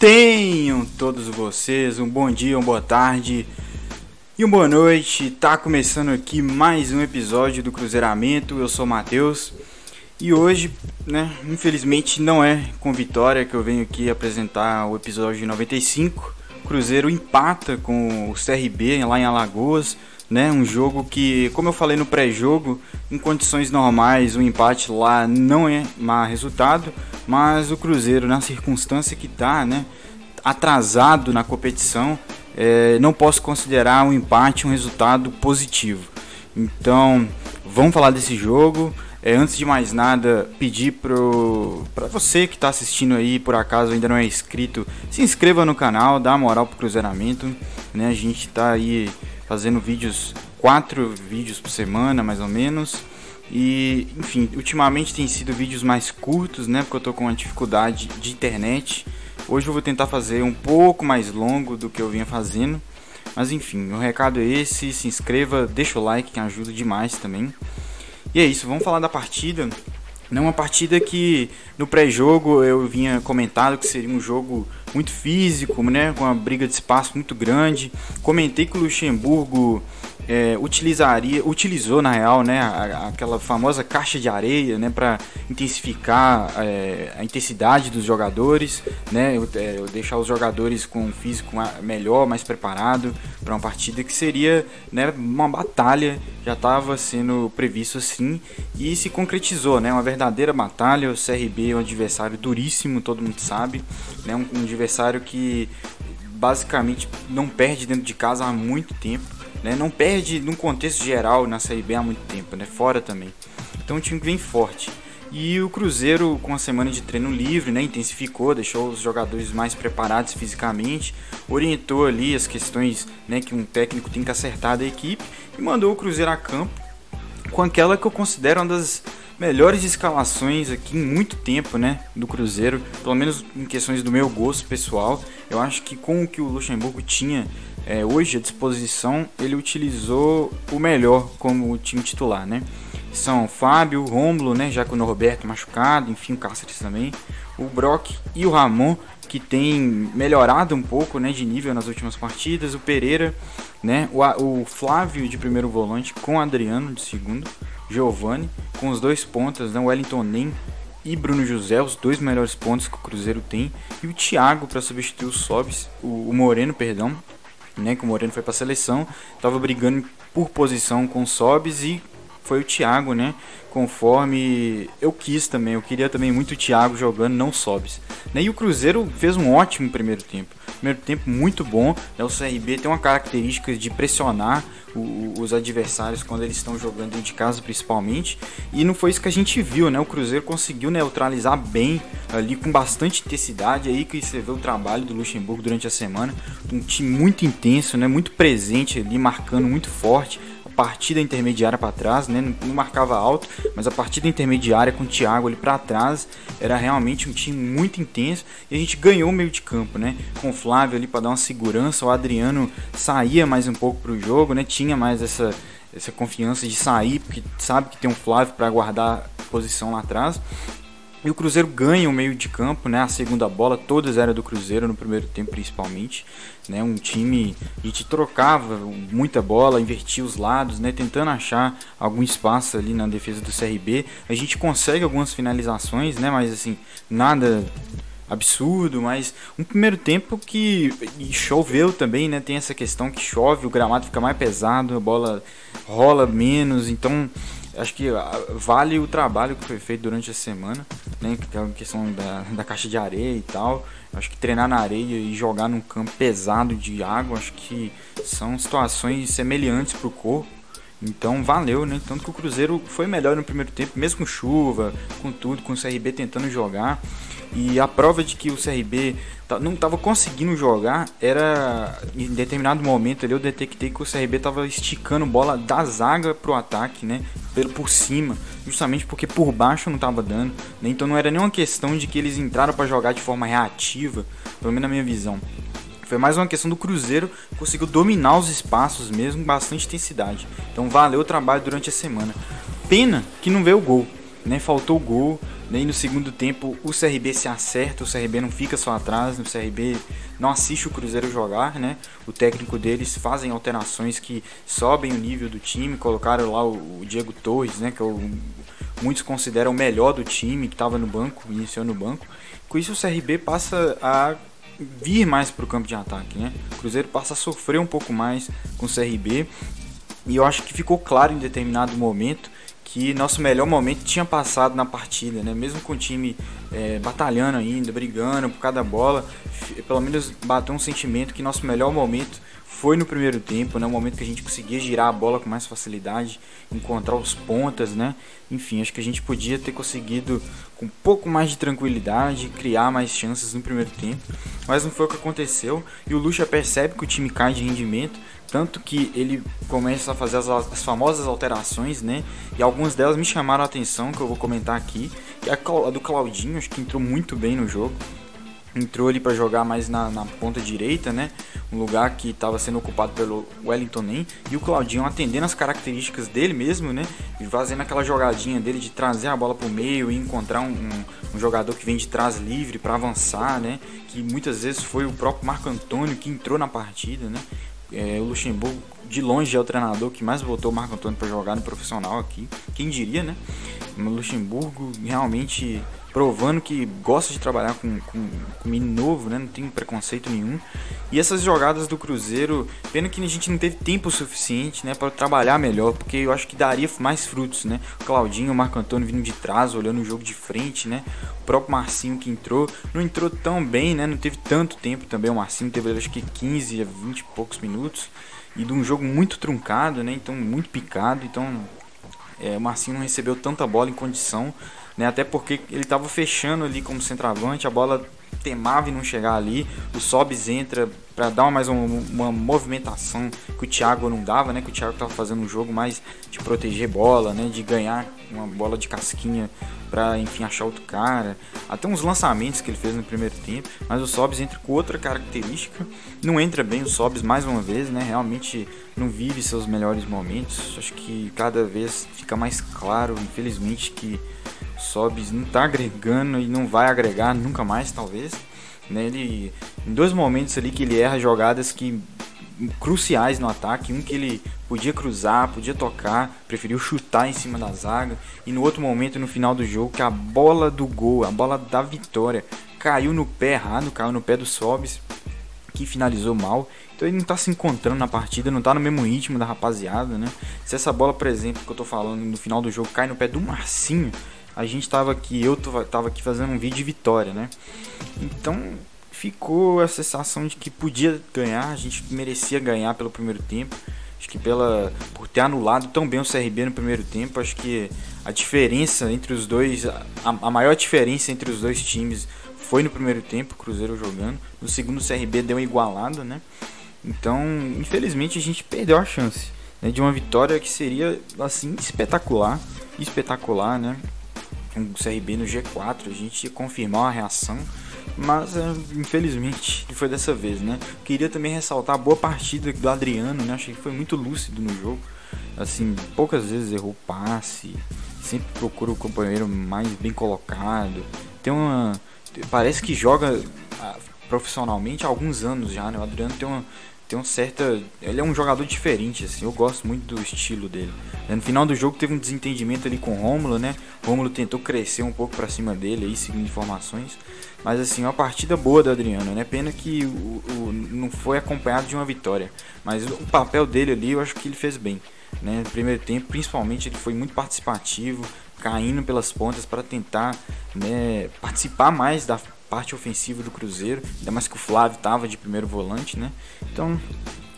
Tenham todos vocês um bom dia, uma boa tarde e uma boa noite. Tá começando aqui mais um episódio do Cruzeiramento. Eu sou Matheus e hoje, né, infelizmente não é com vitória que eu venho aqui apresentar o episódio 95. O Cruzeiro empata com o CRB lá em Alagoas, né? Um jogo que, como eu falei no pré-jogo, em condições normais o empate lá não é má resultado, mas o Cruzeiro na circunstância que está, né? Atrasado na competição, é, não posso considerar um empate um resultado positivo. Então, vamos falar desse jogo. É, antes de mais nada, pedir para você que está assistindo aí, por acaso ainda não é inscrito, se inscreva no canal, dá moral pro Cruzeiramento. Né? A gente está aí fazendo vídeos, quatro vídeos por semana, mais ou menos. E, enfim, ultimamente tem sido vídeos mais curtos, né? Porque eu tô com uma dificuldade de internet. Hoje eu vou tentar fazer um pouco mais longo do que eu vinha fazendo. Mas enfim, o recado é esse. Se inscreva, deixa o like que ajuda demais também. E é isso, vamos falar da partida. Não uma partida que no pré-jogo eu vinha comentado que seria um jogo muito físico, né, com uma briga de espaço muito grande. Comentei que o Luxemburgo é, utilizaria, utilizou na real, né, aquela famosa caixa de areia, né, para intensificar é, a intensidade dos jogadores, né, é, deixar os jogadores com um físico melhor, mais preparado para uma partida que seria, né, uma batalha, já estava sendo previsto assim e se concretizou, né, uma verdadeira batalha. O CRB é um adversário duríssimo, todo mundo sabe, né, um, um adversário que basicamente não perde dentro de casa há muito tempo né? Não perde num contexto geral na Série B há muito tempo, né? Fora também. Então o time vem forte. E o Cruzeiro, com a semana de treino livre, né, intensificou, deixou os jogadores mais preparados fisicamente, orientou ali as questões né, que um técnico tem que acertar da equipe e mandou o Cruzeiro a campo com aquela que eu considero uma das melhores escalações aqui em muito tempo, né, do Cruzeiro, pelo menos em questões do meu gosto pessoal. Eu acho que com o que o Luxemburgo tinha é, hoje à disposição, ele utilizou o melhor como time titular, né? São Fábio, Rômulo, né, já com o Roberto machucado, enfim, o Cáceres também, o Brock e o Ramon, que tem melhorado um pouco, né, de nível nas últimas partidas, o Pereira, né, o, o Flávio de primeiro volante com o Adriano de segundo, Giovani, com os dois pontas, né, Wellington Nem e Bruno José, os dois melhores pontos que o Cruzeiro tem, e o Thiago para substituir o Sobis, o Moreno, perdão, né, que o Moreno foi para a seleção, estava brigando por posição com o Sobis e foi o Thiago, né, conforme eu quis também. Eu queria também muito o Thiago jogando, não Sobis. Né, e o Cruzeiro fez um ótimo primeiro tempo. Primeiro tempo muito bom. Né, o CRB tem uma característica de pressionar o, os adversários quando eles estão jogando dentro de casa, principalmente. E não foi isso que a gente viu, né? O Cruzeiro conseguiu neutralizar bem ali com bastante intensidade aí que você vê o trabalho do Luxemburgo durante a semana, um time muito intenso, né? Muito presente ali, marcando muito forte partida intermediária para trás, né? Não, não, marcava alto, mas a partida intermediária com o Thiago ali para trás era realmente um time muito intenso e a gente ganhou o meio de campo, né? Com o Flávio ali para dar uma segurança, o Adriano saía mais um pouco para o jogo, né? Tinha mais essa essa confiança de sair, porque sabe que tem um Flávio para guardar posição lá atrás. E o Cruzeiro ganha o meio de campo, né? A segunda bola, todas eram do Cruzeiro no primeiro tempo, principalmente. Né? Um time a gente trocava muita bola, invertia os lados, né? Tentando achar algum espaço ali na defesa do CRB. A gente consegue algumas finalizações, né? Mas assim, nada absurdo, mas um primeiro tempo que choveu também, né? Tem essa questão que chove, o gramado fica mais pesado, a bola rola menos, então acho que ah, vale o trabalho que foi feito durante a semana, né? Que é a questão da, da caixa de areia e tal. Acho que treinar na areia e jogar num campo pesado de água, acho que são situações semelhantes para o corpo. Então valeu, né? Tanto que o Cruzeiro foi melhor no primeiro tempo, mesmo com chuva, com tudo, com o CRB tentando jogar. E a prova de que o CRB não estava conseguindo jogar era em determinado momento ali eu detectei que o CRB estava esticando bola da zaga pro ataque, né? Pelo por cima, justamente porque por baixo não estava dando. Né? Então não era nenhuma questão de que eles entraram para jogar de forma reativa, pelo menos na minha visão. Foi mais uma questão do Cruzeiro conseguiu dominar os espaços mesmo com bastante intensidade. Então valeu o trabalho durante a semana. Pena que não veio o gol, né? Faltou o gol E no segundo tempo o CRB se acerta, o CRB não fica só atrás, o CRB não assiste o Cruzeiro jogar, né? O técnico deles fazem alterações que sobem o nível do time, colocaram lá o, Diego Torres, né? Que é o, muitos consideram o melhor do time, que estava no banco, iniciou no banco. Com isso o CRB passa a vir mais para o campo de ataque, né? O Cruzeiro passa a sofrer um pouco mais com o CRB e eu acho que ficou claro em determinado momento que nosso melhor momento tinha passado na partida, né? Mesmo com o time é, batalhando ainda, brigando por cada bola, pelo menos bateu um sentimento que nosso melhor momento foi no primeiro tempo, né? O momento que a gente conseguia girar a bola com mais facilidade, encontrar os pontas, né? Enfim, acho que a gente podia ter conseguido com um pouco mais de tranquilidade criar mais chances no primeiro tempo, mas não foi o que aconteceu. E o Lucha percebe que o time cai de rendimento, tanto que ele começa a fazer as, as, famosas alterações, né? E algumas delas me chamaram a atenção, que eu vou comentar aqui. Que é a do Claudinho, acho que entrou muito bem no jogo. Entrou ali para jogar mais na, na, ponta direita, né? Um lugar que estava sendo ocupado pelo Wellington Nem. E o Claudinho atendendo as características dele mesmo, né? E fazendo aquela jogadinha dele de trazer a bola para o meio e encontrar um, um, um, jogador que vem de trás livre para avançar, né? Que muitas vezes foi o próprio Marco Antônio que entrou na partida, né? É, o Luxemburgo, de longe, é o treinador que mais botou o Marco Antônio para jogar no profissional aqui. Quem diria, né? O Luxemburgo realmente provando que gosta de trabalhar com, com, com menino novo, né? Não tem preconceito nenhum. E essas jogadas do Cruzeiro, pena que a gente não teve tempo suficiente, né, para trabalhar melhor, porque eu acho que daria mais frutos, né? O Claudinho, o Marco Antônio vindo de trás, olhando o jogo de frente, né? O próprio Marcinho que entrou, não entrou tão bem, né? Não teve tanto tempo também. O Marcinho teve acho que 15 a 20 e poucos minutos e de um jogo muito truncado, né? Então muito picado, então é, o Marcinho não recebeu tanta bola em condição né? Até porque ele estava fechando ali como centroavante, a bola temava em não chegar ali, o Sobis entra para dar mais uma, uma, movimentação que o Thiago não dava, né? Que o Thiago estava fazendo um jogo mais de proteger bola, né? De ganhar uma bola de casquinha para enfim achar outro cara. Até uns lançamentos que ele fez no primeiro tempo, mas o Sobis entra com outra característica, não entra bem o Sobis mais uma vez, né? Realmente não vive seus melhores momentos. Acho que cada vez fica mais claro, infelizmente, que Sobis não está agregando e não vai agregar nunca mais, talvez. Né? Ele, em dois momentos ali que ele erra jogadas que cruciais no ataque, um que ele podia cruzar, podia tocar, preferiu chutar em cima da zaga, e no outro momento no final do jogo que a bola do gol, a bola da vitória, caiu no pé errado, caiu no pé do Sobis, que finalizou mal. Então ele não está se encontrando na partida, não está no mesmo ritmo da rapaziada, né? Se essa bola, por exemplo, que eu tô falando no final do jogo cai no pé do Marcinho, a gente estava aqui, eu estava aqui fazendo um vídeo de vitória, né? Então ficou a sensação de que podia ganhar, a gente merecia ganhar pelo primeiro tempo. Acho que pela por ter anulado tão bem o CRB no primeiro tempo, acho que a diferença entre os dois, a, a maior diferença entre os dois times foi no primeiro tempo, Cruzeiro jogando. No segundo o CRB deu uma igualada, né? Então, infelizmente a gente perdeu a chance né, de uma vitória que seria assim espetacular, espetacular, né? Com o CRB no G4, a gente confirmar a reação, mas é, infelizmente foi dessa vez, né? Queria também ressaltar a boa partida do Adriano, né? Achei que foi muito lúcido no jogo. Assim, poucas vezes errou passe, sempre procura o companheiro mais bem colocado. Tem uma parece que joga ah, profissionalmente há alguns anos já, né? O Adriano tem uma tem um certa. Ele é um jogador diferente, assim. Eu gosto muito do estilo dele. No final do jogo teve um desentendimento ali com o Rômulo, né? O Rômulo tentou crescer um pouco para cima dele aí, seguindo informações. Mas assim, uma partida boa do Adriano, né? Pena que o, o, não foi acompanhado de uma vitória. Mas o papel dele ali eu acho que ele fez bem. Né? No primeiro tempo, principalmente, ele foi muito participativo, caindo pelas pontas para tentar né, participar mais da parte ofensiva do Cruzeiro, ainda mais que o Flávio estava de primeiro volante, né? Então,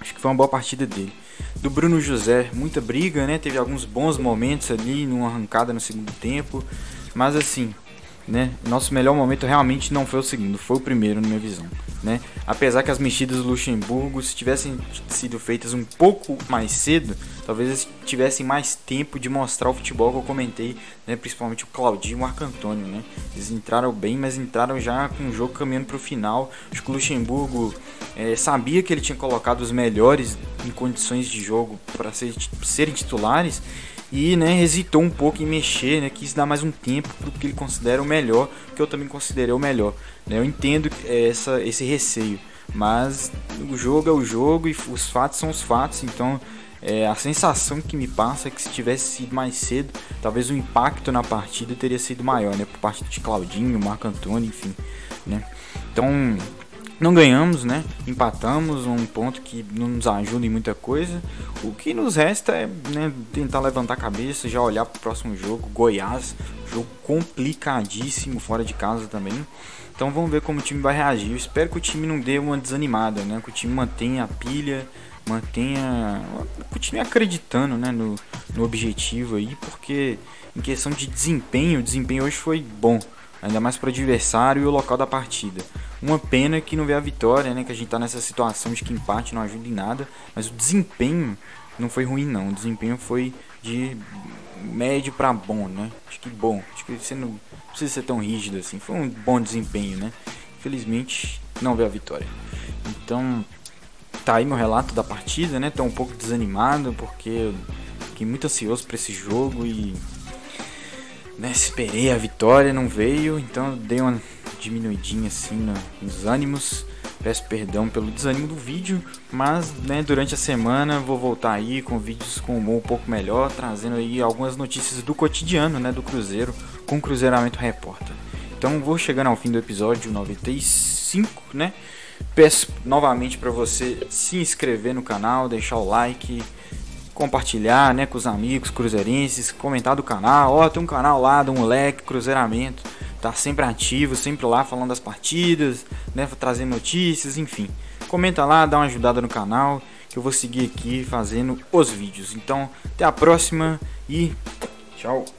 acho que foi uma boa partida dele. Do Bruno José, muita briga, né? Teve alguns bons momentos ali, numa arrancada no segundo tempo, mas assim, né? Nosso melhor momento realmente não foi o segundo, foi o primeiro na minha visão. Né? Apesar que as mexidas do Luxemburgo, se tivessem sido feitas um pouco mais cedo, talvez eles tivessem mais tempo de mostrar o futebol que eu comentei, né? principalmente o Claudinho e o Marco Antônio. Né? Eles entraram bem, mas entraram já com o jogo caminhando para o final. Acho que o Luxemburgo é, sabia que ele tinha colocado os melhores em condições de jogo para ser, serem titulares e né, hesitou um pouco em mexer, né, quis dar mais um tempo para o que ele considera o melhor, que eu também considerei o melhor. Né? Eu entendo essa, esse receio, mas o jogo é o jogo e os fatos são os fatos, então é, a sensação que me passa é que se tivesse sido mais cedo, talvez o impacto na partida teria sido maior, né, por parte de Claudinho, Marco Antônio, enfim, né. Então não ganhamos, né? Empatamos, um ponto que não nos ajuda em muita coisa. O que nos resta é né, tentar levantar a cabeça, já olhar para o próximo jogo, Goiás, jogo complicadíssimo fora de casa também. Então vamos ver como o time vai reagir. Eu espero que o time não dê uma desanimada, né? Que o time mantenha a pilha, mantenha, continue acreditando, né, no, no objetivo aí, porque em questão de desempenho, o desempenho hoje foi bom ainda mais para o adversário e o local da partida. Uma pena que não vê a vitória, né? Que a gente está nessa situação de que empate não ajuda em nada, mas o desempenho não foi ruim não. O desempenho foi de médio para bom, né? Acho que bom. Acho que você não precisa ser tão rígido assim. Foi um bom desempenho, né? Infelizmente não vê a vitória. Então tá aí meu relato da partida, né? Tô um pouco desanimado porque fiquei muito ansioso para esse jogo e né, esperei a vitória, não veio, então dei uma diminuidinha assim nos ânimos. Peço perdão pelo desânimo do vídeo, mas né, durante a semana vou voltar aí com vídeos com humor um pouco melhor, trazendo aí algumas notícias do cotidiano né, do Cruzeiro com o Cruzeiramento Repórter. Então vou chegando ao fim do episódio 95, né? Peço novamente para você se inscrever no canal, deixar o like, compartilhar, né, com os amigos cruzeirenses, comentar do canal. Ó, tem um canal lá do moleque Cruzeiramento, tá sempre ativo, sempre lá falando das partidas, né, trazendo notícias, enfim. Comenta lá, dá uma ajudada no canal, que eu vou seguir aqui fazendo os vídeos. Então, até a próxima e tchau.